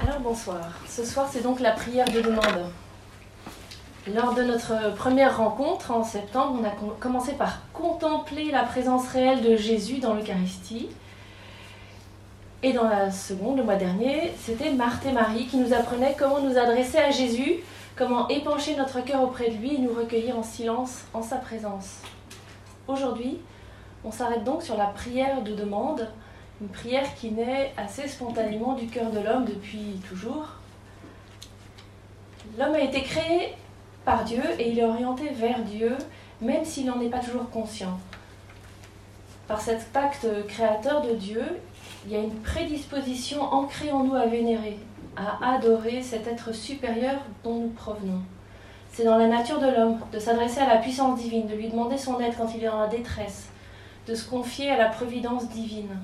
Alors bonsoir. Ce soir, c'est donc la prière de demande. Lors de notre première rencontre en septembre, on a commencé par contempler la présence réelle de Jésus dans l'Eucharistie. Et dans la seconde, le mois dernier, c'était Marthe et Marie qui nous apprenaient comment nous adresser à Jésus, comment épancher notre cœur auprès de lui et nous recueillir en silence en sa présence. Aujourd'hui, on s'arrête donc sur la prière de demande une prière qui naît assez spontanément du cœur de l'homme depuis toujours. L'homme a été créé par Dieu et il est orienté vers Dieu, même s'il n'en est pas toujours conscient. Par cet pacte créateur de Dieu, il y a une prédisposition ancrée en nous à vénérer, à adorer cet être supérieur dont nous provenons. C'est dans la nature de l'homme de s'adresser à la puissance divine, de lui demander son aide quand il est dans la détresse, de se confier à la providence divine.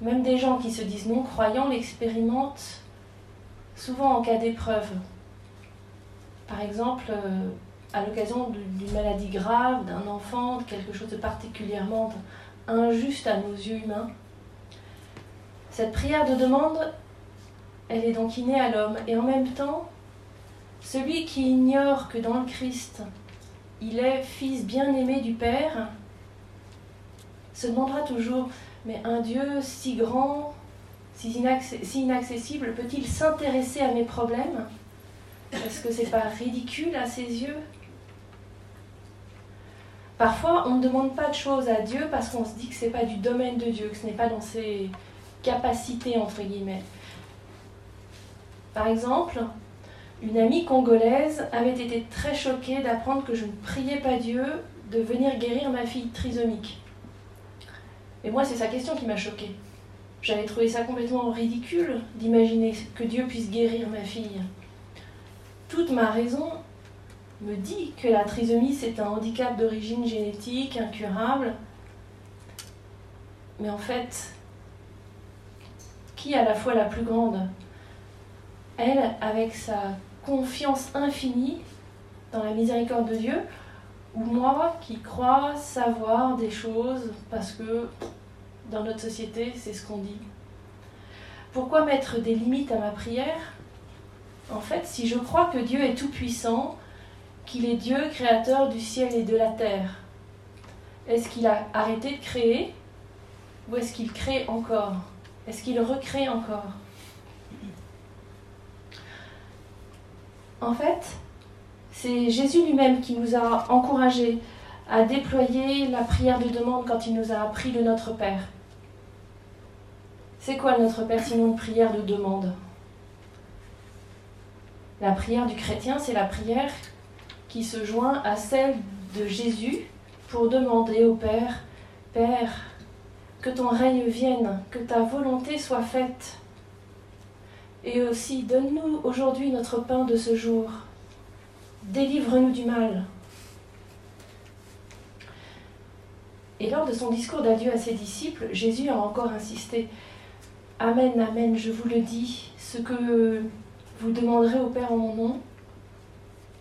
Même des gens qui se disent non croyants l'expérimentent souvent en cas d'épreuve. Par exemple, euh, à l'occasion d'une maladie grave, d'un enfant, de quelque chose de particulièrement injuste à nos yeux humains. Cette prière de demande, elle est donc innée à l'homme. Et en même temps, celui qui ignore que dans le Christ, il est fils bien-aimé du Père, se demandera toujours mais un Dieu si grand, si, inaccessible, peut-il s'intéresser à mes problèmes? Est-ce que c'est pas ridicule à ses yeux? Parfois, on ne demande pas de choses à Dieu parce qu'on se dit que ce n'est pas du domaine de Dieu, que ce n'est pas dans ses capacités, entre guillemets. Par exemple, une amie congolaise avait été très choquée d'apprendre que je ne priais pas Dieu de venir guérir ma fille trisomique. Et moi, c'est sa question qui m'a choquée. J'avais trouvé ça complètement ridicule d'imaginer que Dieu puisse guérir ma fille. Toute ma raison me dit que la trisomie, c'est un handicap d'origine génétique, incurable. Mais en fait, qui a la foi la plus grande? Elle, avec sa confiance infinie dans la miséricorde de Dieu, ou moi qui crois savoir des choses parce que dans notre société, c'est ce qu'on dit. Pourquoi mettre des limites à ma prière? En fait, si je crois que Dieu est tout-puissant, qu'il est Dieu créateur du ciel et de la terre, est-ce qu'il a arrêté de créer? Ou est-ce qu'il crée encore? Est-ce qu'il recrée encore? En fait, c'est Jésus lui-même qui nous a encouragés à déployer la prière de demande quand il nous a appris de notre Père. C'est quoi notre une prière de demande? La prière du chrétien, c'est la prière qui se joint à celle de Jésus pour demander au Père, Père, que ton règne vienne, que ta volonté soit faite. Et aussi, donne-nous aujourd'hui notre pain de ce jour. Délivre-nous du mal. Et lors de son discours d'adieu à ses disciples, Jésus a encore insisté. Amen, Amen, je vous le dis, ce que vous demanderez au Père en mon nom,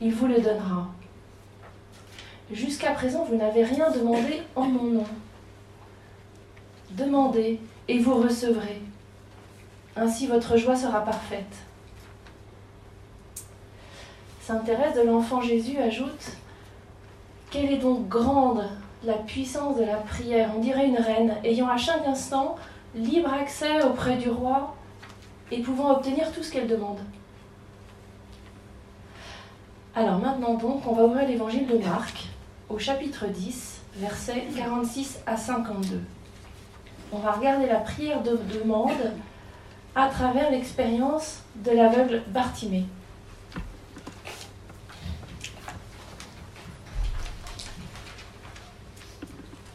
il vous le donnera. Jusqu'à présent, vous n'avez rien demandé en mon nom. Demandez et vous recevrez. Ainsi votre joie sera parfaite. Sainte Thérèse de l'Enfant Jésus ajoute Quelle est donc grande la puissance de la prière On dirait une reine ayant à chaque instant libre accès auprès du roi et pouvant obtenir tout ce qu'elle demande. Alors maintenant donc, on va ouvrir l'évangile de Marc au chapitre 10, versets 46 à 52. On va regarder la prière de demande à travers l'expérience de l'aveugle Bartimée.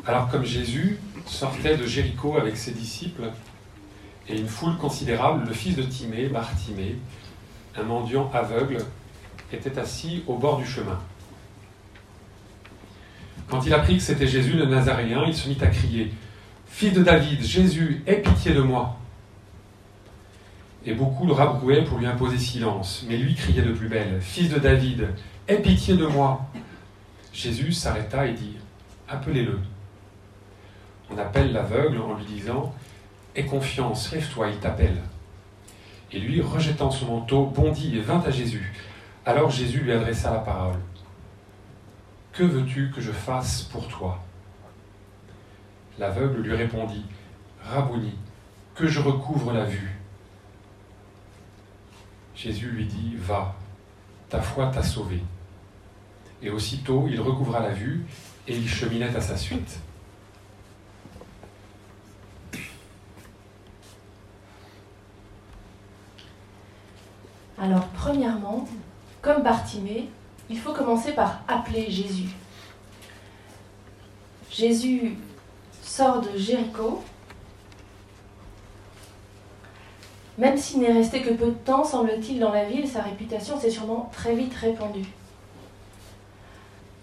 Alors comme Jésus sortait de Jéricho avec ses disciples et une foule considérable, le fils de Timée, Bartimée, un mendiant aveugle, était assis au bord du chemin. Quand il apprit que c'était Jésus le Nazaréen, il se mit à crier Fils de David, Jésus, aie pitié de moi. Et beaucoup le rabrouaient pour lui imposer silence, mais lui criait de plus belle Fils de David, aie pitié de moi. Jésus s'arrêta et dit Appelez-le. On appelle l'aveugle en lui disant Aie confiance, lève-toi, il t'appelle. Et lui, rejetant son manteau, bondit et vint à Jésus. Alors Jésus lui adressa la parole. Que veux-tu que je fasse pour toi? L'aveugle lui répondit, Rabouni, que je recouvre la vue. Jésus lui dit, Va, ta foi t'a sauvé. Et aussitôt il recouvra la vue et il cheminait à sa suite. Alors, premièrement, comme Bartimée, il faut commencer par appeler Jésus. Jésus sort de Jéricho. Même s'il n'est resté que peu de temps, semble-t-il, dans la ville, sa réputation s'est sûrement très vite répandue.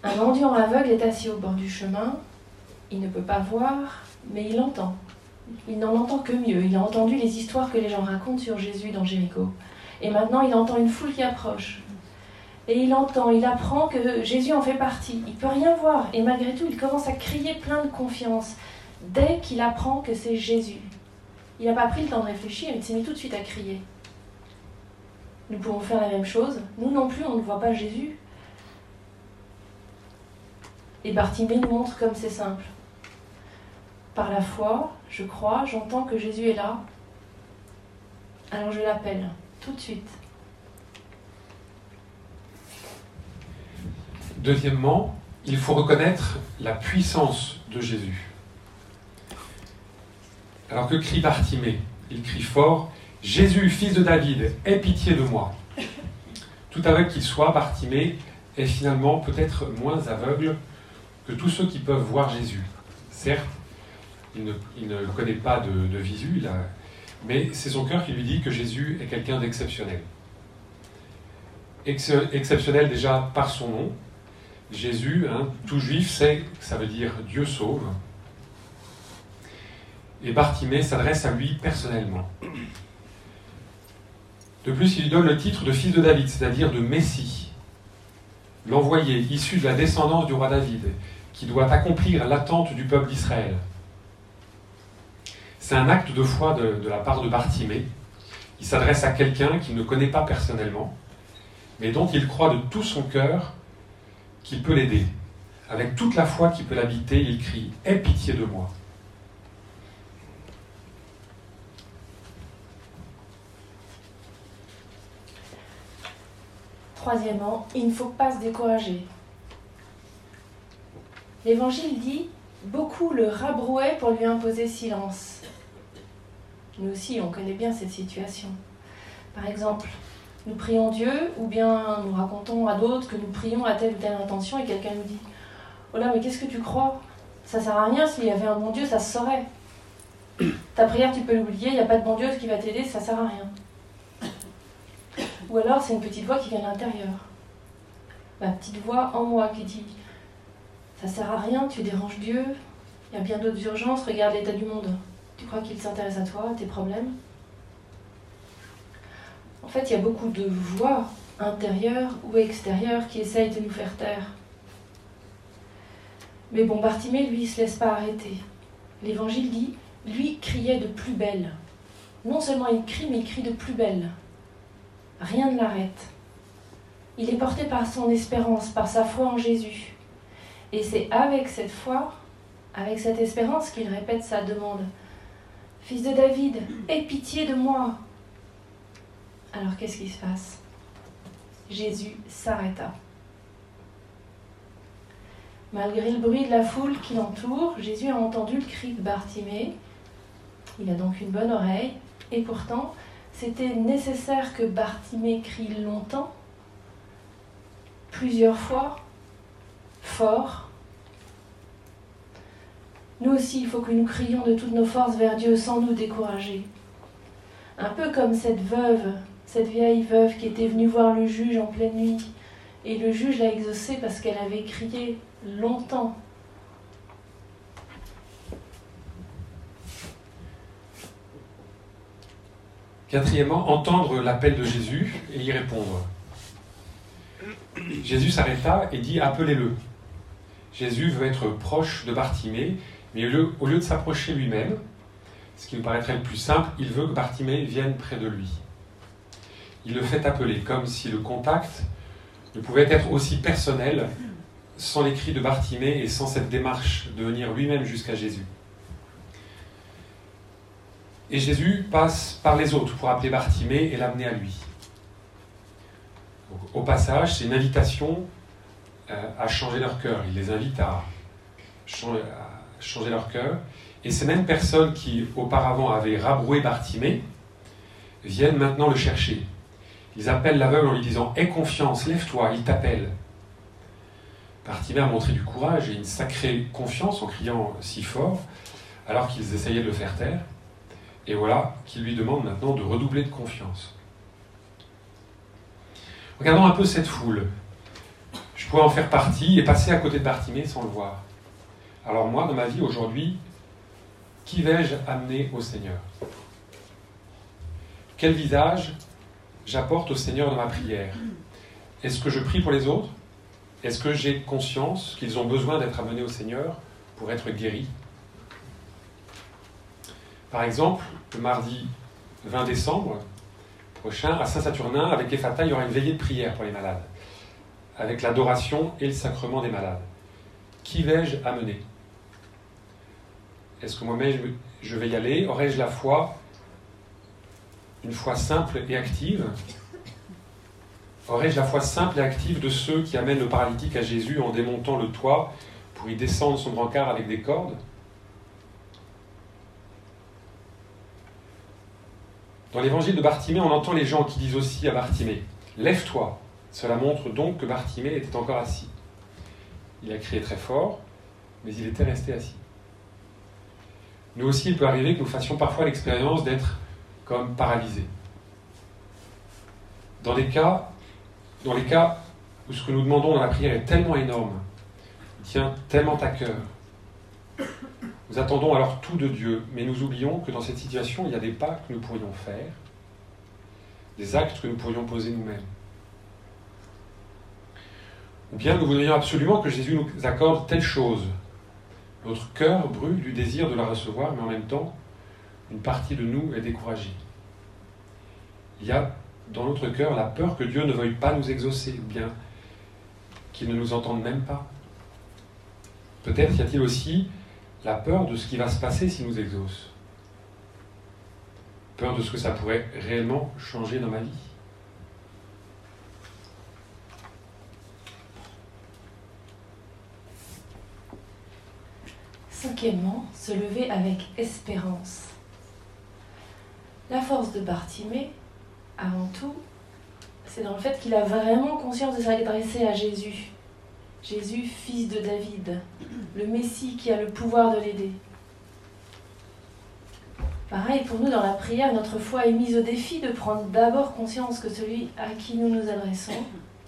Un mendiant aveugle est assis au bord du chemin. Il ne peut pas voir, mais il entend. Il n'en entend que mieux. Il a entendu les histoires que les gens racontent sur Jésus dans Jéricho. Et maintenant, il entend une foule qui approche. Et il entend, il apprend que Jésus en fait partie. Il peut rien voir. Et malgré tout, il commence à crier plein de confiance dès qu'il apprend que c'est Jésus. Il n'a pas pris le temps de réfléchir, il s'est mis tout de suite à crier. Nous pouvons faire la même chose. Nous non plus, on ne voit pas Jésus. Et Bartimée nous montre comme c'est simple. Par la foi, je crois, j'entends que Jésus est là. Alors je l'appelle tout de suite. Deuxièmement, il faut reconnaître la puissance de Jésus. Alors que crie Bartimée? Il crie fort Jésus, fils de David, aie pitié de moi. Tout aveugle qu'il soit, Bartimée est finalement peut-être moins aveugle que tous ceux qui peuvent voir Jésus. Certes, il ne, connaît pas de, de visu, mais c'est son cœur qui lui dit que Jésus est quelqu'un d'exceptionnel. exceptionnel déjà par son nom, Jésus, hein, tout juif sait que ça veut dire Dieu sauve. Et Bartimée s'adresse à lui personnellement. De plus, il lui donne le titre de fils de David, c'est-à-dire de Messie, l'envoyé, issu de la descendance du roi David, qui doit accomplir l'attente du peuple d'Israël. C'est un acte de foi de, la part de Bartimée. Il s'adresse à quelqu'un qu'il ne connaît pas personnellement, mais dont il croit de tout son cœur qu'il peut l'aider. Avec toute la foi qui peut l'habiter, il crie Aie pitié de moi. Troisièmement, il ne faut pas se décourager. L'Évangile dit Beaucoup le rabrouaient pour lui imposer silence. Nous aussi, on connaît bien cette situation. Par exemple, nous prions Dieu, ou bien nous racontons à d'autres que nous prions à telle ou telle intention et quelqu'un nous dit Oh là, mais qu'est-ce que tu crois? Ça sert à rien, s'il y avait un bon Dieu, ça se saurait. Ta prière, tu peux l'oublier, il n'y a pas de bon Dieu qui va t'aider, ça sert à rien. Ou alors, c'est une petite voix qui vient de l'intérieur. Ma petite voix en moi qui dit Ça sert à rien, tu déranges Dieu, il y a bien d'autres urgences, regarde l'état du monde. Tu crois qu'il s'intéresse à toi, à tes problèmes? En fait, il y a beaucoup de voix intérieures ou extérieures qui essayent de nous faire taire. Mais bon, Bartimée, lui, il ne se laisse pas arrêter. L'évangile dit, lui criait de plus belle. Non seulement il crie, mais il crie de plus belle. Rien ne l'arrête. Il est porté par son espérance, par sa foi en Jésus. Et c'est avec cette foi, avec cette espérance qu'il répète sa demande. Fils de David, aie pitié de moi. Alors qu'est-ce qui se passe? Jésus s'arrêta. Malgré le bruit de la foule qui l'entoure, Jésus a entendu le cri de Bartimée. Il a donc une bonne oreille, et pourtant, c'était nécessaire que Bartimée crie longtemps, plusieurs fois, fort. Nous aussi, il faut que nous crions de toutes nos forces vers Dieu sans nous décourager. Un peu comme cette veuve cette vieille veuve qui était venue voir le juge en pleine nuit. Et le juge l'a exaucée parce qu'elle avait crié longtemps. Quatrièmement, entendre l'appel de Jésus et y répondre. Jésus s'arrêta et dit Appelez-le. Jésus veut être proche de Bartimée, mais au lieu de s'approcher lui-même, ce qui me paraîtrait le plus simple, il veut que Bartimée vienne près de lui. il le fait appeler, comme si le contact ne pouvait être aussi personnel sans les cris de Bartimée et sans cette démarche de venir lui-même jusqu'à Jésus. Et Jésus passe par les autres pour appeler Bartimée et l'amener à lui. au passage, c'est une invitation euh, à changer leur cœur. Il les invite à changer, leur cœur. Et ces mêmes personnes qui auparavant avaient rabroué Bartimée viennent maintenant le chercher. Ils appellent l'aveugle en lui disant Aie confiance, lève-toi, il t'appelle. Bartimée a montré du courage et une sacrée confiance en criant si fort, alors qu'ils essayaient de le faire taire. Et voilà qu'il lui demande maintenant de redoubler de confiance. Regardons un peu cette foule. Je pourrais en faire partie et passer à côté de Bartimée sans le voir. Alors moi, dans ma vie aujourd'hui, qui vais-je amener au Seigneur? Quel visage j'apporte au Seigneur dans ma prière? Est-ce que je prie pour les autres? Est-ce que j'ai conscience qu'ils ont besoin d'être amenés au Seigneur pour être guéris? Par exemple, le mardi 20 décembre prochain, à Saint-Saturnin, avec Ephata, il y aura une veillée de prière pour les malades, avec l'adoration et le sacrement des malades. Qui vais-je amener? Est-ce que moi-même je vais y aller? Aurais-je la foi, une foi simple et active? Aurais-je la foi simple et active de ceux qui amènent le paralytique à Jésus en démontant le toit pour y descendre son brancard avec des cordes? Dans l'évangile de Bartimée, on entend les gens qui disent aussi à Bartimée Lève-toi. Cela montre donc que Bartimée était encore assis. Il a crié très fort, mais il était resté assis. Nous aussi, il peut arriver que nous fassions parfois l'expérience d'être comme paralysés. Dans les cas, dans les cas où ce que nous demandons dans la prière est tellement énorme, tient tellement à cœur, nous attendons alors tout de Dieu, mais nous oublions que dans cette situation, il y a des pas que nous pourrions faire, des actes que nous pourrions poser nous-mêmes. Ou bien nous voudrions absolument que Jésus nous accorde telle chose. Notre cœur brûle du désir de la recevoir, mais en même temps, une partie de nous est découragée. Il y a dans notre cœur la peur que Dieu ne veuille pas nous exaucer, ou bien qu'il ne nous entende même pas. Peut-être y a-t-il aussi la peur de ce qui va se passer s'il nous exauce. Peur de ce que ça pourrait réellement changer dans ma vie. Se lever avec espérance. La force de Bartimée, avant tout, c'est dans le fait qu'il a vraiment conscience de s'adresser à Jésus Jésus, fils de David, le Messie qui a le pouvoir de l'aider. Pareil, pour nous, dans la prière, notre foi est mise au défi de prendre d'abord conscience que celui à qui nous nous adressons,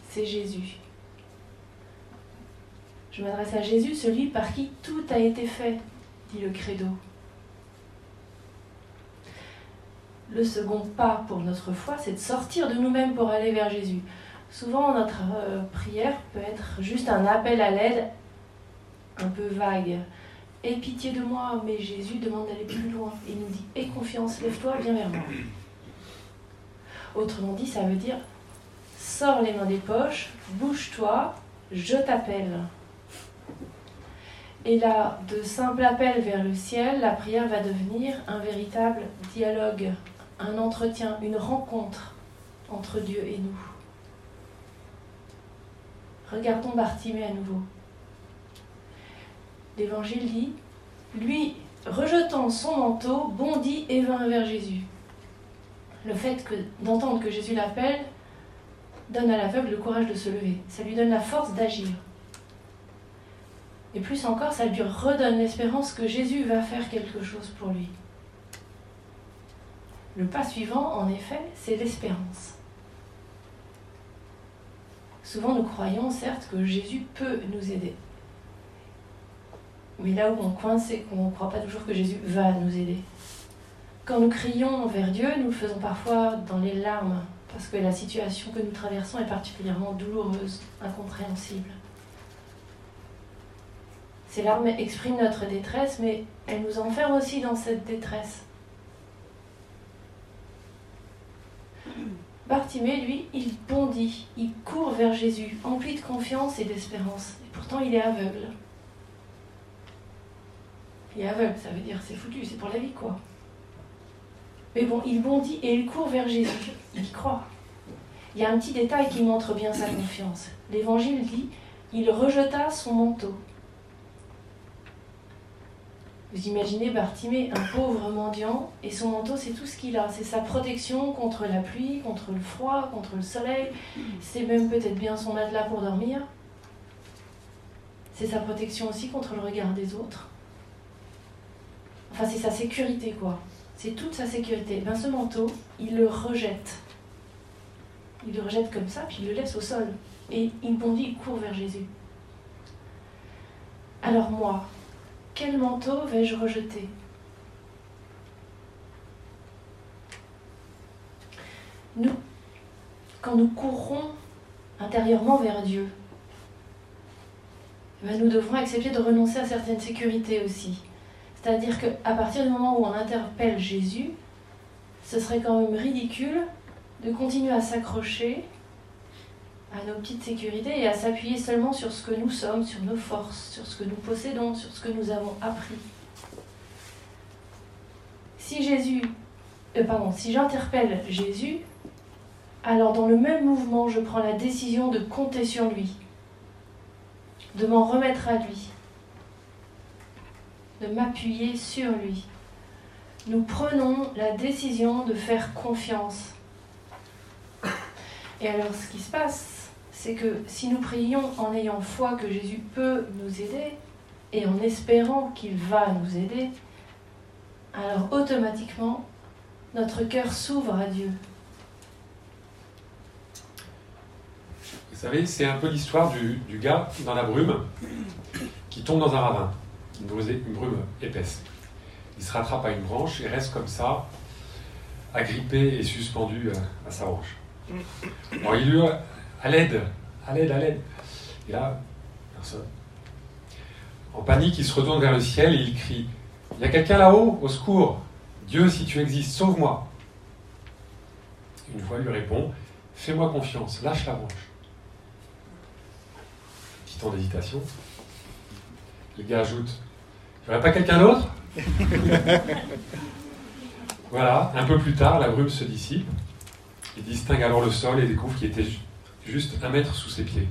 c'est Jésus. Je m'adresse à Jésus, celui par qui tout a été fait, dit le credo. Le second pas pour notre foi, c'est de sortir de nous-mêmes pour aller vers Jésus. Souvent, notre euh, prière peut être juste un appel à l'aide un peu vague. Aie pitié de moi, mais Jésus demande d'aller plus loin. Il nous dit Aie confiance, lève-toi, viens vers moi. Autrement dit, ça veut dire Sors les mains des poches, bouge-toi, je t'appelle. Et là, de simple appel vers le ciel, la prière va devenir un véritable dialogue, un entretien, une rencontre entre Dieu et nous. Regardons Bartimée à nouveau. L'Évangile dit, lui, rejetant son manteau, bondit et vint vers Jésus. Le fait d'entendre que Jésus l'appelle donne à l'aveugle le courage de se lever. Ça lui donne la force d'agir. Et plus encore, ça lui redonne l'espérance que Jésus va faire quelque chose pour lui. Le pas suivant, en effet, c'est l'espérance. Souvent, nous croyons, certes, que Jésus peut nous aider. Mais là où on coince, c'est qu'on ne croit pas toujours que Jésus va nous aider. Quand nous crions vers Dieu, nous le faisons parfois dans les larmes, parce que la situation que nous traversons est particulièrement douloureuse, incompréhensible. Ces larmes expriment notre détresse, mais elles nous enferment aussi dans cette détresse. Bartimée, lui, il bondit, il court vers Jésus, empli de confiance et d'espérance. Et pourtant, il est aveugle. Il est aveugle, ça veut dire c'est foutu, c'est pour la vie, quoi. Mais bon, il bondit et il court vers Jésus. Il croit. Il y a un petit détail qui montre bien sa confiance. L'évangile dit il rejeta son manteau. Vous imaginez Bartimée, un pauvre mendiant, et son manteau, c'est tout ce qu'il a. C'est sa protection contre la pluie, contre le froid, contre le soleil. C'est même peut-être bien son matelas pour dormir. C'est sa protection aussi contre le regard des autres. Enfin, c'est sa sécurité, quoi. C'est toute sa sécurité. Ben, ce manteau, il le rejette. Il le rejette comme ça, puis il le laisse au sol. Et il bondit, il court vers Jésus. Alors moi, quel manteau vais-je rejeter? Nous, quand nous courrons intérieurement vers Dieu, eh ben, nous devrons accepter de renoncer à certaines sécurités aussi. C'est-à-dire qu'à partir du moment où on interpelle Jésus, ce serait quand même ridicule de continuer à s'accrocher à nos petites sécurités et à s'appuyer seulement sur ce que nous sommes, sur nos forces, sur ce que nous possédons, sur ce que nous avons appris. Si Jésus, euh, pardon, si j'interpelle Jésus, alors dans le même mouvement, je prends la décision de compter sur lui, de m'en remettre à lui, de m'appuyer sur lui. Nous prenons la décision de faire confiance. Et alors ce qui se passe, c'est que si nous prions en ayant foi que Jésus peut nous aider et en espérant qu'il va nous aider, alors automatiquement, notre cœur s'ouvre à Dieu. Vous savez, c'est un peu l'histoire du, gars dans la brume qui tombe dans un ravin, une, brume épaisse. Il se rattrape à une branche et reste comme ça, agrippé et suspendu à, sa branche. Bon, il lui à l'aide, à l'aide, à l'aide. Et là, personne. En panique, il se retourne vers le ciel et il crie Il y a quelqu'un là-haut? Au secours Dieu, si tu existes, sauve-moi Une voix lui répond Fais-moi confiance, lâche la branche. Petit temps d'hésitation. Le gars ajoute Il n'y aurait pas quelqu'un d'autre? Voilà, un peu plus tard, la brume se dissipe. Il distingue alors le sol et découvre qu'il était juste un mètre sous ses pieds.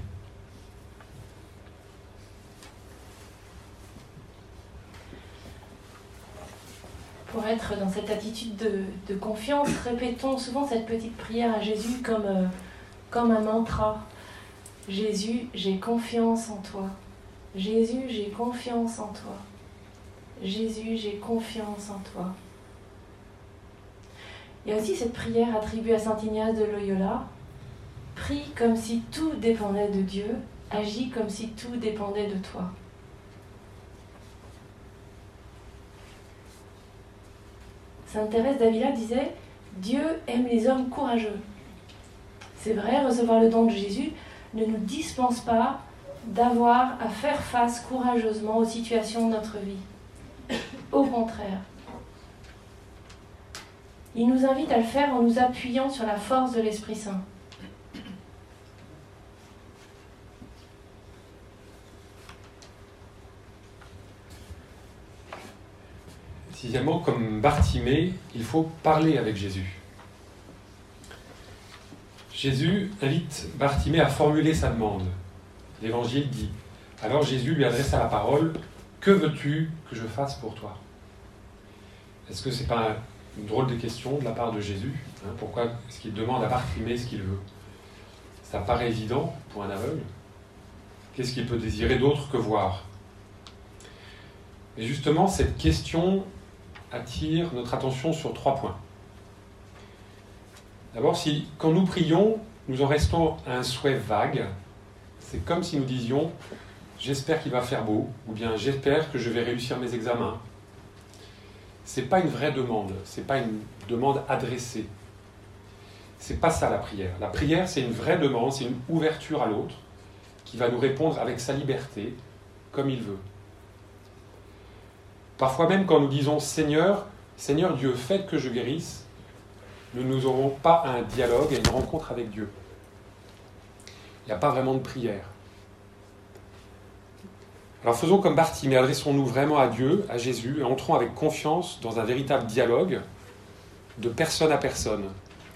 Pour être dans cette attitude de, confiance, répétons souvent cette petite prière à Jésus comme, euh, comme un mantra. Jésus, j'ai confiance en toi. Jésus, j'ai confiance en toi. Jésus, j'ai confiance en toi. Il y a aussi cette prière attribuée à Saint Ignace de Loyola, Comme si tout dépendait de Dieu, agis comme si tout dépendait de toi. Sainte Thérèse d'Avila disait Dieu aime les hommes courageux. C'est vrai, recevoir le don de Jésus ne nous dispense pas d'avoir à faire face courageusement aux situations de notre vie. Au contraire, il nous invite à le faire en nous appuyant sur la force de l'Esprit Saint. Sixièmement, comme Bartimée, il faut parler avec Jésus. Jésus invite Bartimée à formuler sa demande. L'Évangile dit Alors Jésus lui adressa la parole Que veux-tu que je fasse pour toi? Est-ce que ce n'est pas une drôle de question de la part de Jésus hein? Pourquoi est-ce qu'il demande à Bartimée ce qu'il veut? Ça paraît évident pour un aveugle. Qu'est-ce qu'il peut désirer d'autre que voir? Et justement, cette question attire notre attention sur trois points. D'abord, si quand nous prions, nous en restons à un souhait vague, c'est comme si nous disions j'espère qu'il va faire beau, ou bien j'espère que je vais réussir mes examens. C'est pas une vraie demande, c'est pas une demande adressée. C'est pas ça la prière. La prière, c'est une vraie demande, c'est une ouverture à l'autre qui va nous répondre avec sa liberté, comme il veut. Parfois même quand nous disons Seigneur, Seigneur Dieu, faites que je guérisse, nous n'aurons pas un dialogue et une rencontre avec Dieu. Il n'y a pas vraiment de prière. Alors faisons comme Bartimée, adressons-nous vraiment à Dieu, à Jésus, et entrons avec confiance dans un véritable dialogue de personne à personne,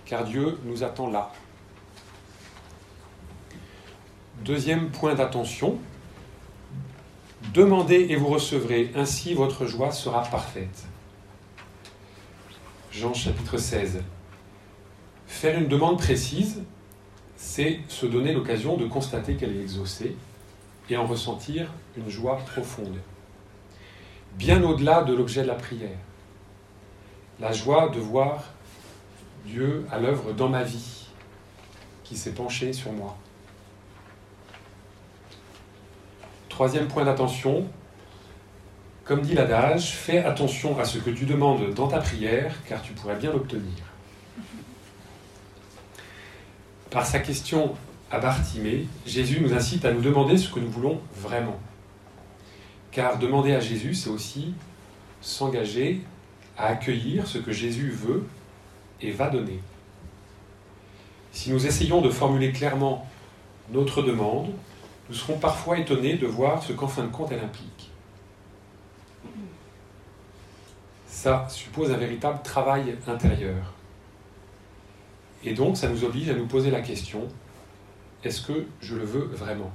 car Dieu nous attend là. Deuxième point d'attention, demandez et vous recevrez, ainsi votre joie sera parfaite. Jean chapitre 16. Faire une demande précise, c'est se donner l'occasion de constater qu'elle est exaucée et en ressentir une joie profonde. Bien au-delà de l'objet de la prière. La joie de voir Dieu à l'œuvre dans ma vie, qui s'est penché sur moi. Troisième point d'attention, comme dit l'adage, fais attention à ce que tu demandes dans ta prière, car tu pourrais bien l'obtenir. Par sa question à Bartimée, Jésus nous incite à nous demander ce que nous voulons vraiment. Car demander à Jésus, c'est aussi s'engager à accueillir ce que Jésus veut et va donner. Si nous essayons de formuler clairement notre demande, nous serons parfois étonnés de voir ce qu'en fin de compte elle implique. Ça suppose un véritable travail intérieur. Et donc, ça nous oblige à nous poser la question, est-ce que je le veux vraiment?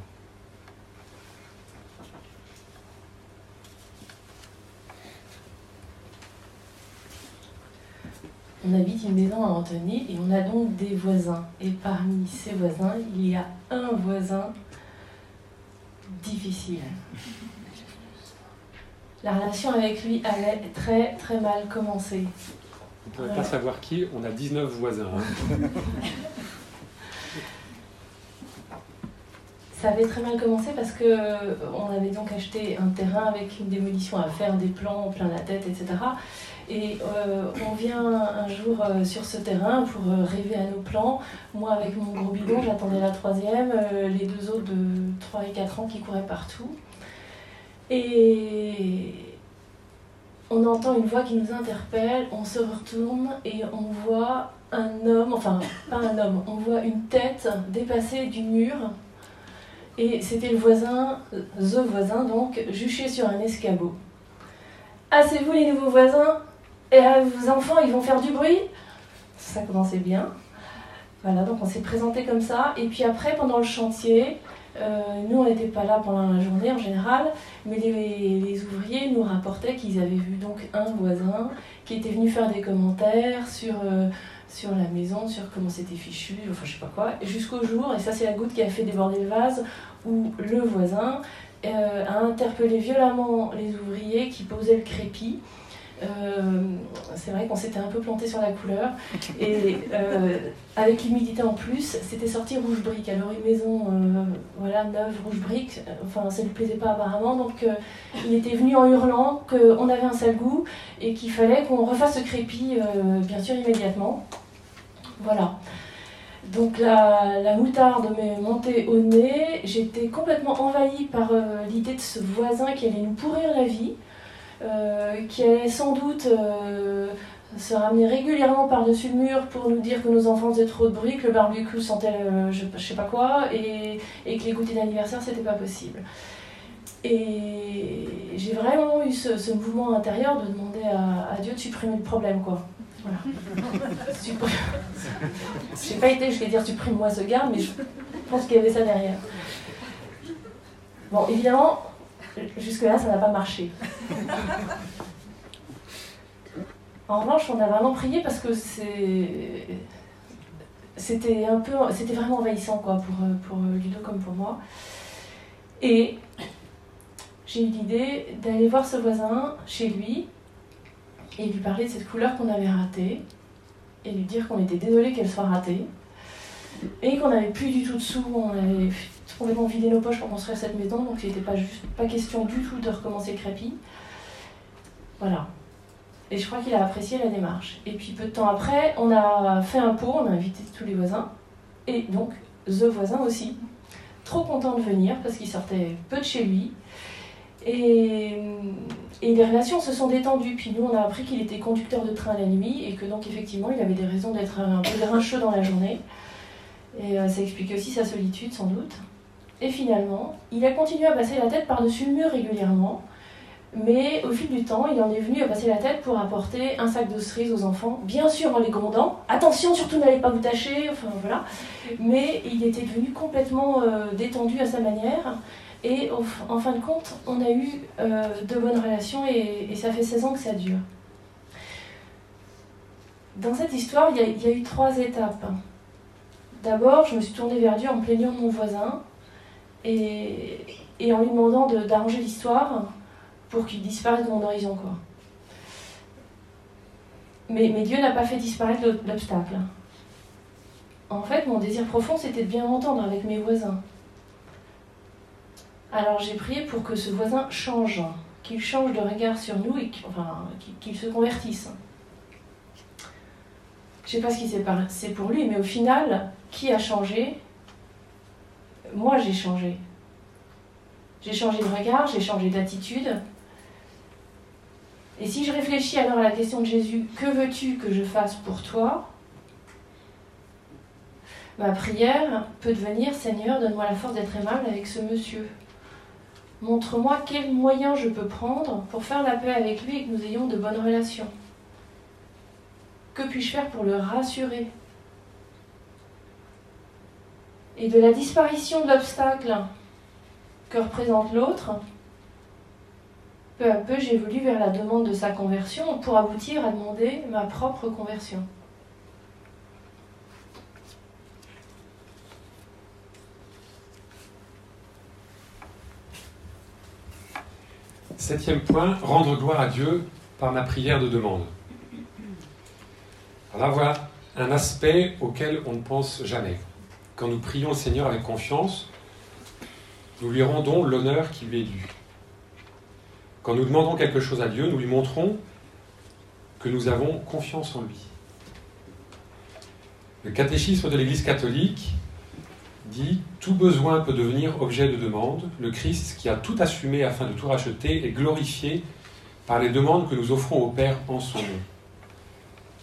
On habite une maison à Antony et on a donc des voisins. Et parmi ces voisins, il y a un voisin difficile. La relation avec lui allait très très mal commencer. On ne pourrait pas savoir qui, on a 19 voisins. Hein. Ça avait très mal commencé parce que euh, on avait donc acheté un terrain avec une démolition à faire, des plans plein la tête, etc. Et euh, on vient un jour euh, sur ce terrain pour rêver à nos plans. Moi, avec mon gros bidon, j'attendais la troisième, les deux autres de 3 et 4 ans qui couraient partout. Et on entend une voix qui nous interpelle, on se retourne et on voit un homme, enfin pas un homme, on voit une tête dépassée du mur. Et c'était le voisin, the voisin donc, juché sur un escabeau. C'est vous les nouveaux voisins euh, vos enfants, ils vont faire du bruit? Ça commençait bien. Voilà, donc on s'est présenté comme ça. Et puis après, pendant le chantier, euh, nous, on n'était pas là pendant la journée en général, mais les, ouvriers nous rapportaient qu'ils avaient vu donc un voisin qui était venu faire des commentaires sur, euh, sur la maison, sur comment c'était fichu, enfin je sais pas quoi, jusqu'au jour, et ça c'est la goutte qui a fait déborder le vase, où le voisin euh, a interpellé violemment les ouvriers qui posaient le crépi euh, c'est vrai qu'on s'était un peu planté sur la couleur. Et euh, avec l'humidité en plus, c'était sorti rouge brique. Alors une maison euh, voilà, neuve, rouge brique, enfin ça ne lui plaisait pas apparemment. Donc il était venu en hurlant qu'on avait un sale goût et qu'il fallait qu'on refasse ce crépi, bien sûr, immédiatement. Voilà. Donc la, la, moutarde m'est montée au nez. J'étais complètement envahie par l'idée de ce voisin qui allait nous pourrir la vie. Euh, qui allait sans doute euh, se ramener régulièrement par-dessus le mur pour nous dire que nos enfants faisaient trop de bruit, que le barbecue sentait je, je sais pas quoi, et, et que les goûters d'anniversaire c'était pas possible. Et j'ai vraiment eu ce, ce, mouvement intérieur de demander à, à, Dieu de supprimer le problème, quoi. Voilà. j'ai pas été je vais dire supprime-moi ce gars, mais je pense qu'il y avait ça derrière. Bon, évidemment, Jusque-là, ça n'a pas marché. En revanche, on a vraiment prié parce que c'était vraiment envahissant quoi pour, pour Ludo comme pour moi. Et j'ai eu l'idée d'aller voir ce voisin chez lui et lui parler de cette couleur qu'on avait ratée et lui dire qu'on était désolé qu'elle soit ratée et qu'on n'avait plus du tout de sous, on avait complètement vidé nos poches pour construire cette maison, donc il n'était pas, juste, pas question du tout de recommencer crépi. Voilà. Et je crois qu'il a apprécié la démarche. Et puis peu de temps après, on a fait un pot, on a invité tous les voisins, et donc The voisin aussi, trop content de venir parce qu'il sortait peu de chez lui. Et, les relations se sont détendues. Puis nous, on a appris qu'il était conducteur de train la nuit et que donc effectivement, il avait des raisons d'être un peu grincheux dans la journée. Et euh, ça explique aussi sa solitude, sans doute. Et finalement, il a continué à passer la tête par-dessus le mur régulièrement. Mais au fil du temps, il en est venu à passer la tête pour apporter un sac de cerises aux enfants, bien sûr en les grondant. Attention, surtout n'allez pas vous tâcher, enfin voilà. Mais il était devenu complètement euh, détendu à sa manière. Et en fin de compte, on a eu euh, de bonnes relations et, ça fait 16 ans que ça dure. Dans cette histoire, il y, a, eu trois étapes. D'abord, je me suis tournée vers Dieu en plaignant mon voisin et, en lui demandant d'arranger l'histoire pour qu'il disparaisse de mon horizon. Quoi. Mais, mais Dieu n'a pas fait disparaître l'obstacle. En fait, mon désir profond, c'était de bien m'entendre avec mes voisins. Alors j'ai prié pour que ce voisin change, qu'il change de regard sur nous et qu'il se convertisse. Je ne sais pas ce qui s'est passé pour lui, mais au final, qui a changé Moi, j'ai changé. J'ai changé de regard, j'ai changé d'attitude. Et si je réfléchis alors à la question de Jésus, que veux-tu que je fasse pour toi? Ma prière peut devenir, Seigneur, donne-moi la force d'être aimable avec ce monsieur. Montre-moi quels moyens je peux prendre pour faire la paix avec lui et que nous ayons de bonnes relations. Que puis-je faire pour le rassurer? Et de la disparition de l'obstacle que représente l'autre, peu à peu j'évolue vers la demande de sa conversion pour aboutir à demander ma propre conversion. Septième point, rendre gloire à Dieu par ma prière de demande. Alors là, voilà un aspect auquel on ne pense jamais. Quand nous prions le Seigneur avec confiance, nous lui rendons l'honneur qui lui est dû. Quand nous demandons quelque chose à Dieu, nous lui montrons que nous avons confiance en lui. Le catéchisme de l'Église catholique dit Tout besoin peut devenir objet de demande. Le Christ, qui a tout assumé afin de tout racheter, est glorifié par les demandes que nous offrons au Père en son nom.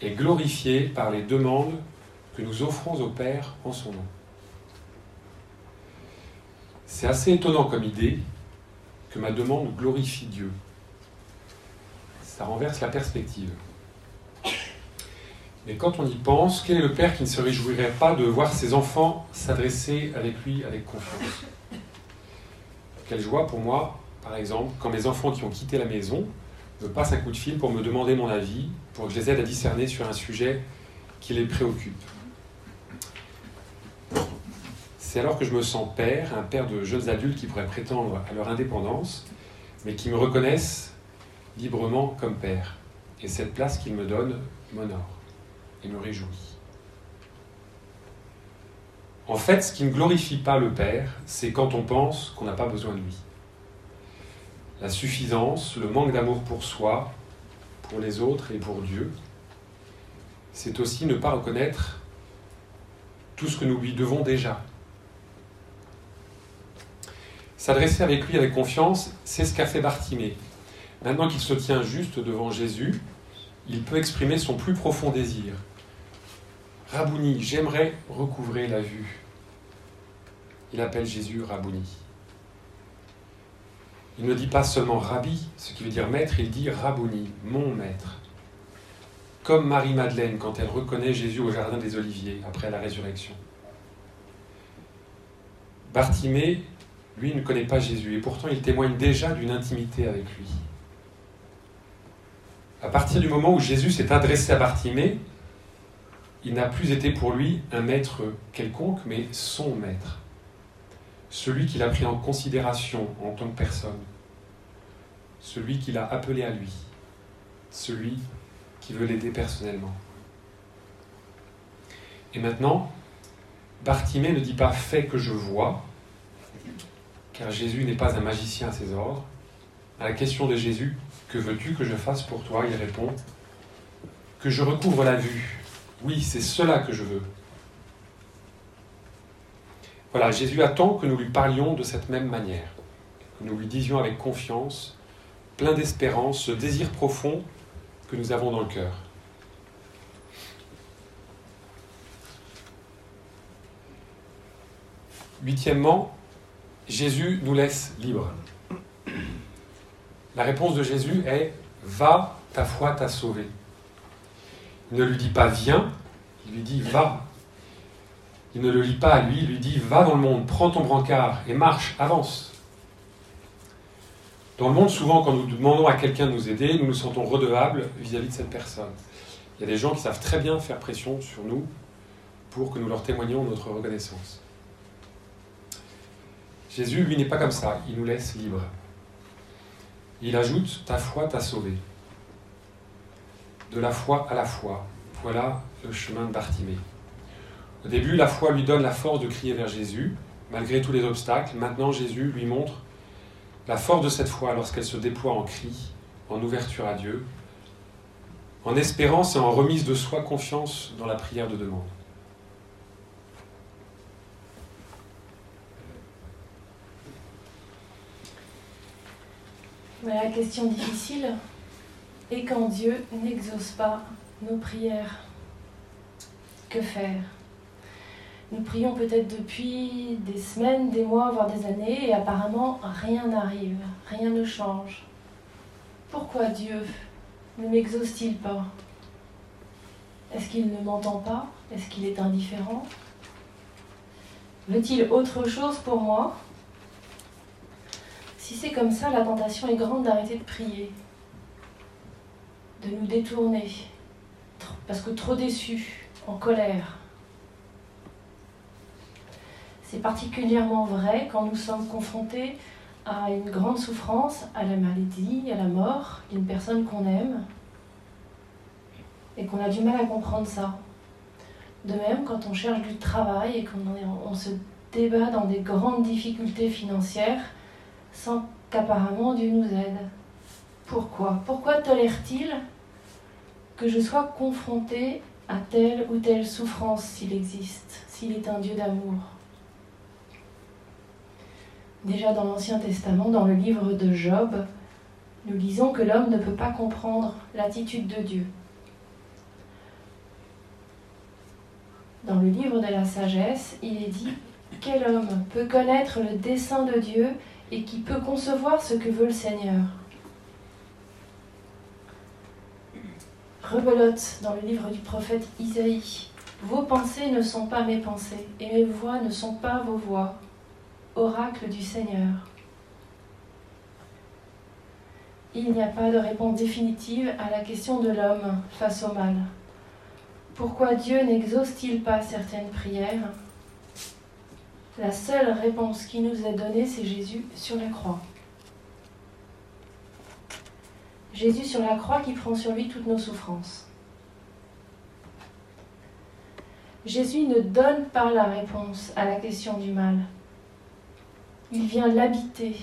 Est glorifié par les demandes que nous offrons au Père en son nom. C'est assez étonnant comme idée que ma demande glorifie Dieu. Ça renverse la perspective. Mais quand on y pense, quel est le père qui ne se réjouirait pas de voir ses enfants s'adresser avec lui avec confiance? Quelle joie pour moi, par exemple, quand mes enfants qui ont quitté la maison me passent un coup de fil pour me demander mon avis, pour que je les aide à discerner sur un sujet qui les préoccupe. C'est alors que je me sens père, un père de jeunes adultes qui pourraient prétendre à leur indépendance, mais qui me reconnaissent librement comme père. Et cette place qu'ils me donnent m'honore et me réjouit. En fait, ce qui ne glorifie pas le Père, c'est quand on pense qu'on n'a pas besoin de lui. La suffisance, le manque d'amour pour soi, pour les autres et pour Dieu, c'est aussi ne pas reconnaître tout ce que nous lui devons déjà. S'adresser avec lui avec confiance, c'est ce qu'a fait Bartimée. Maintenant qu'il se tient juste devant Jésus, il peut exprimer son plus profond désir, Rabouni, j'aimerais recouvrer la vue. Il appelle Jésus Rabouni. Il ne dit pas seulement Rabbi, ce qui veut dire maître, il dit Rabouni, mon maître. Comme Marie-Madeleine quand elle reconnaît Jésus au Jardin des Oliviers après la résurrection. Bartimée, lui, ne connaît pas Jésus et pourtant il témoigne déjà d'une intimité avec lui. À partir du moment où Jésus s'est adressé à Bartimée, il n'a plus été pour lui un maître quelconque, mais son maître. Celui qu'il a pris en considération en tant que personne. Celui qu'il a appelé à lui. Celui qui veut l'aider personnellement. Et maintenant, Bartimée ne dit pas fais que je vois, car Jésus n'est pas un magicien à ses ordres. À la question de Jésus, que veux-tu que je fasse pour toi? Il répond, que je recouvre la vue. Oui, c'est cela que je veux. Voilà, Jésus attend que nous lui parlions de cette même manière. que nous lui disions avec confiance, plein d'espérance, ce désir profond que nous avons dans le cœur. Huitièmement, Jésus nous laisse libres. La réponse de Jésus est Va, ta foi t'a sauvé. Il ne lui dit pas viens, il lui dit va. Il ne le lit pas à lui, il lui dit va dans le monde, prends ton brancard et marche, avance. Dans le monde, souvent, quand nous demandons à quelqu'un de nous aider, nous nous sentons redevables vis-à-vis de cette personne. Il y a des gens qui savent très bien faire pression sur nous pour que nous leur témoignions notre reconnaissance. Jésus, lui, n'est pas comme ça, il nous laisse libres. Il ajoute, ta foi t'a sauvé. De la foi à la foi, voilà le chemin de Bartimée. Au début, la foi lui donne la force de crier vers Jésus, malgré tous les obstacles. Maintenant, Jésus lui montre la force de cette foi lorsqu'elle se déploie en cri, en ouverture à Dieu, en espérance et en remise de soi, confiance dans la prière de demande. La question difficile. Est quand Dieu n'exauce pas nos prières. Que faire? Nous prions peut-être depuis des semaines, des mois, voire des années, et apparemment rien n'arrive, rien ne change. Pourquoi Dieu ne m'exauce-t-il pas? Est-ce qu'il ne m'entend pas? Est-ce qu'il est indifférent? Veut-il autre chose pour moi? Si c'est comme ça, la tentation est grande d'arrêter de prier, de nous détourner, parce que trop déçus, en colère. C'est particulièrement vrai quand nous sommes confrontés à une grande souffrance, à la maladie, à la mort d'une personne qu'on aime, et qu'on a du mal à comprendre ça. De même, quand on cherche du travail et qu'on se débat dans des grandes difficultés financières, sans qu'apparemment Dieu nous aide. Pourquoi? Pourquoi tolère-t-il que je sois confronté à telle ou telle souffrance s'il existe, s'il est un Dieu d'amour? Déjà dans l'Ancien Testament, dans le livre de Job, nous lisons que l'homme ne peut pas comprendre l'attitude de Dieu. Dans le livre de la sagesse, il est dit, quel homme peut connaître le dessein de Dieu et qui peut concevoir ce que veut le Seigneur. Rebelote dans le livre du prophète Isaïe. Vos pensées ne sont pas mes pensées, et mes voix ne sont pas vos voix. Oracle du Seigneur. Il n'y a pas de réponse définitive à la question de l'homme face au mal. Pourquoi Dieu n'exauce-t-il pas certaines prières? La seule réponse qui nous est donnée, c'est Jésus sur la croix. Jésus sur la croix qui prend sur lui toutes nos souffrances. Jésus ne donne pas la réponse à la question du mal. Il vient l'habiter.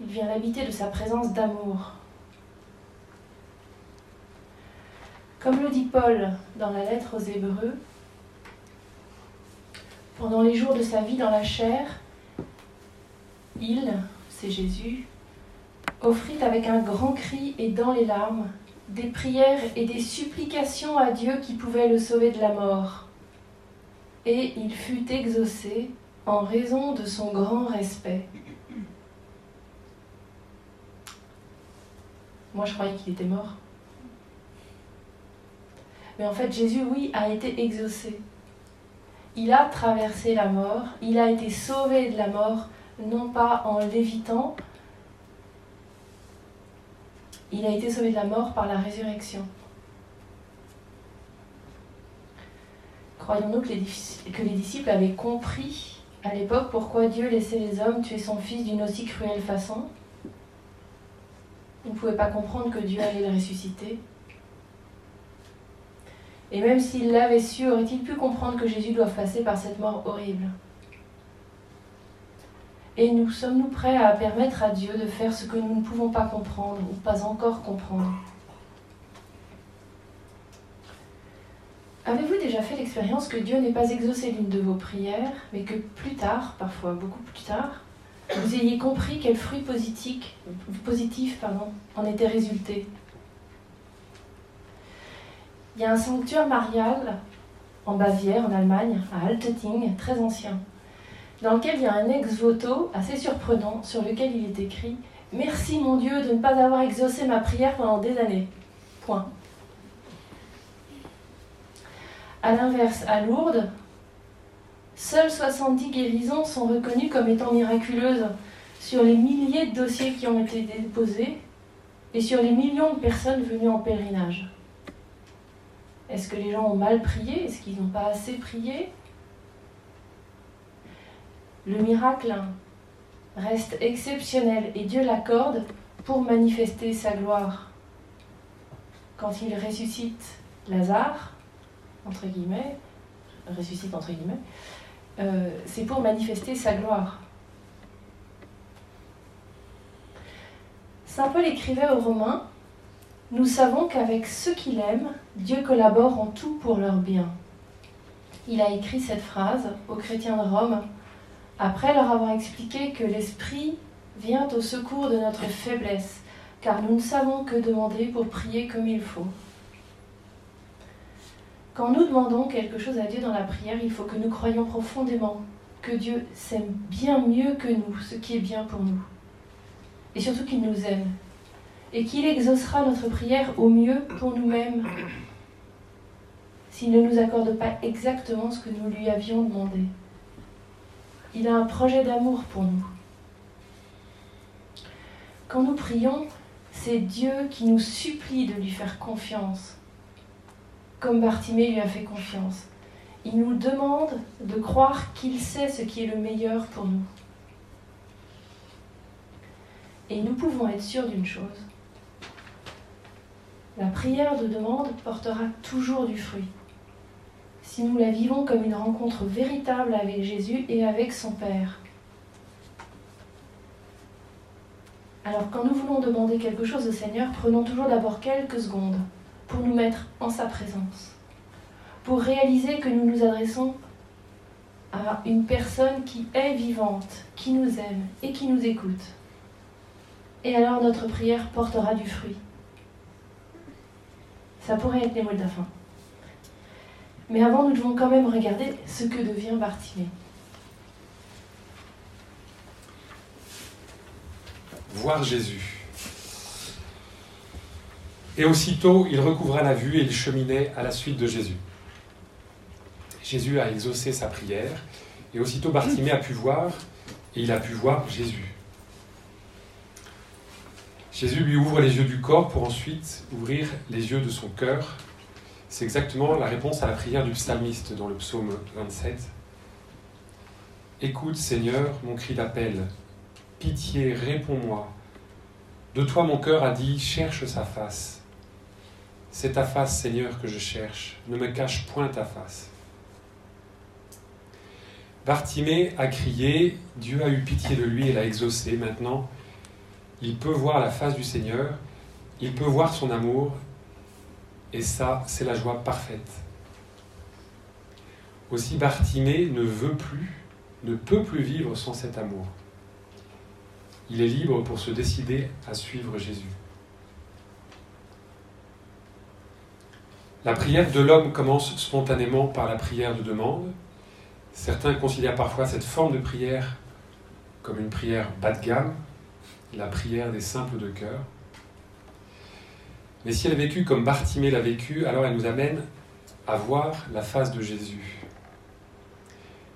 Il vient l'habiter de sa présence d'amour. Comme le dit Paul dans la lettre aux Hébreux, pendant les jours de sa vie dans la chair, il, c'est Jésus, offrit avec un grand cri et dans les larmes des prières et des supplications à Dieu qui pouvait le sauver de la mort. Et il fut exaucé en raison de son grand respect. Moi, je croyais qu'il était mort. Mais en fait, Jésus, oui, a été exaucé il a traversé la mort, il a été sauvé de la mort, non pas en l'évitant, il a été sauvé de la mort par la résurrection. Croyons-nous que, les, disciples avaient compris à l'époque pourquoi Dieu laissait les hommes tuer son fils d'une aussi cruelle façon? Ils ne pouvaient pas comprendre que Dieu allait le ressusciter. Et même s'il l'avait su, aurait-il pu comprendre que Jésus doit passer par cette mort horrible? Et nous sommes-nous prêts à permettre à Dieu de faire ce que nous ne pouvons pas comprendre ou pas encore comprendre? Avez-vous déjà fait l'expérience que Dieu n'ait pas exaucé l'une de vos prières, mais que plus tard, parfois beaucoup plus tard, vous ayez compris quel fruit positif, en était résulté? Il y a un sanctuaire marial en Bavière, en Allemagne, à Altötting, très ancien, dans lequel il y a un ex-voto assez surprenant sur lequel il est écrit Merci mon Dieu de ne pas avoir exaucé ma prière pendant des années. Point. A l'inverse, à Lourdes, seules 70 guérisons sont reconnues comme étant miraculeuses sur les milliers de dossiers qui ont été déposés et sur les millions de personnes venues en pèlerinage. Est-ce que les gens ont mal prié? Est-ce qu'ils n'ont pas assez prié? Le miracle reste exceptionnel et Dieu l'accorde pour manifester sa gloire. Quand il ressuscite Lazare, entre guillemets, ressuscite entre guillemets, euh, c'est pour manifester sa gloire. Saint Paul écrivait aux Romains Nous savons qu'avec ceux qu'il aime, Dieu collabore en tout pour leur bien. Il a écrit cette phrase aux chrétiens de Rome après leur avoir expliqué que l'Esprit vient au secours de notre faiblesse, car nous ne savons que demander pour prier comme il faut. Quand nous demandons quelque chose à Dieu dans la prière, il faut que nous croyions profondément que Dieu sait bien mieux que nous ce qui est bien pour nous. Et surtout qu'il nous aime. Et qu'il exaucera notre prière au mieux pour nous-mêmes s'il ne nous accorde pas exactement ce que nous lui avions demandé. Il a un projet d'amour pour nous. Quand nous prions, c'est Dieu qui nous supplie de lui faire confiance, comme Bartimée lui a fait confiance. Il nous demande de croire qu'il sait ce qui est le meilleur pour nous. Et nous pouvons être sûrs d'une chose. La prière de demande portera toujours du fruit si nous la vivons comme une rencontre véritable avec Jésus et avec son Père. Alors quand nous voulons demander quelque chose au Seigneur, prenons toujours d'abord quelques secondes pour nous mettre en sa présence, pour réaliser que nous nous adressons à une personne qui est vivante, qui nous aime et qui nous écoute. Et alors notre prière portera du fruit. Ça pourrait être les fin. Mais avant, nous devons quand même regarder ce que devient Bartimée. Voir Jésus. Et aussitôt, il recouvra la vue et il cheminait à la suite de Jésus. Jésus a exaucé sa prière, et aussitôt Bartimée a pu voir, et il a pu voir Jésus. Jésus lui ouvre les yeux du corps pour ensuite ouvrir les yeux de son cœur c'est exactement la réponse à la prière du psalmiste dans le psaume 27. Écoute Seigneur mon cri d'appel, pitié, réponds-moi. De toi mon cœur a dit, cherche sa face. C'est ta face Seigneur que je cherche, ne me cache point ta face. Bartimée a crié, Dieu a eu pitié de lui et l'a exaucé. Maintenant, il peut voir la face du Seigneur, il peut voir son amour et ça, c'est la joie parfaite. Aussi Bartimée ne veut plus, ne peut plus vivre sans cet amour. Il est libre pour se décider à suivre Jésus. La prière de l'homme commence spontanément par la prière de demande. Certains considèrent parfois cette forme de prière comme une prière bas de gamme, la prière des simples de cœur. Mais si elle est vécue comme Bartimée l'a vécu, alors elle nous amène à voir la face de Jésus,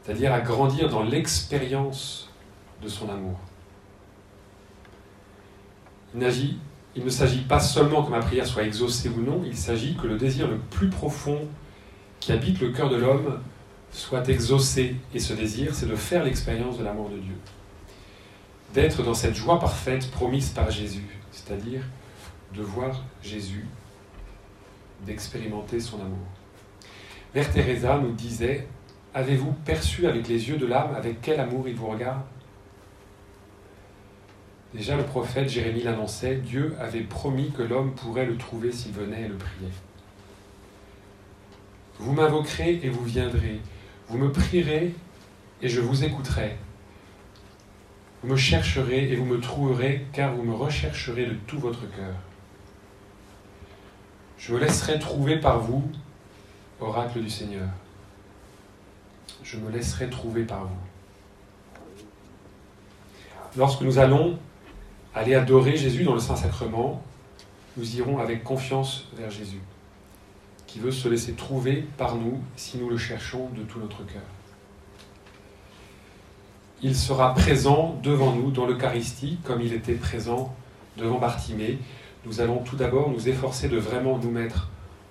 c'est-à-dire à grandir dans l'expérience de son amour. Il ne s'agit pas seulement que ma prière soit exaucée ou non, il s'agit que le désir le plus profond qui habite le cœur de l'homme soit exaucé. Et ce désir, c'est de faire l'expérience de l'amour de Dieu. D'être dans cette joie parfaite promise par Jésus, c'est-à-dire de voir Jésus, d'expérimenter son amour. Mère Teresa nous disait Avez-vous perçu avec les yeux de l'âme avec quel amour il vous regarde? Déjà le prophète Jérémie l'annonçait Dieu avait promis que l'homme pourrait le trouver s'il venait et le prier. Vous m'invoquerez et vous viendrez. Vous me prierez et je vous écouterai. Vous me chercherez et vous me trouverez, car vous me rechercherez de tout votre cœur. Je me laisserai trouver par vous, oracle du Seigneur. Je me laisserai trouver par vous. Lorsque nous allons aller adorer Jésus dans le Saint-Sacrement, nous irons avec confiance vers Jésus, qui veut se laisser trouver par nous si nous le cherchons de tout notre cœur. Il sera présent devant nous dans l'Eucharistie, comme il était présent devant Bartimée. Nous allons tout d'abord nous efforcer de vraiment nous mettre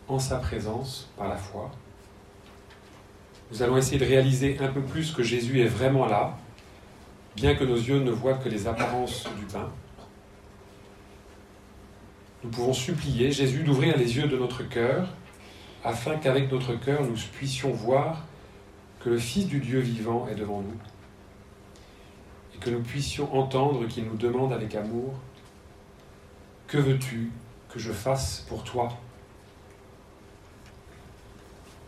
en sa présence par la foi. Nous allons essayer de réaliser un peu plus que Jésus est vraiment là, bien que nos yeux ne voient que les apparences du pain. Nous pouvons supplier Jésus d'ouvrir les yeux de notre cœur, afin qu'avec notre cœur nous puissions voir que le Fils du Dieu vivant est devant nous, que nous puissions entendre qu'il nous demande avec amour, Que veux-tu que je fasse pour toi?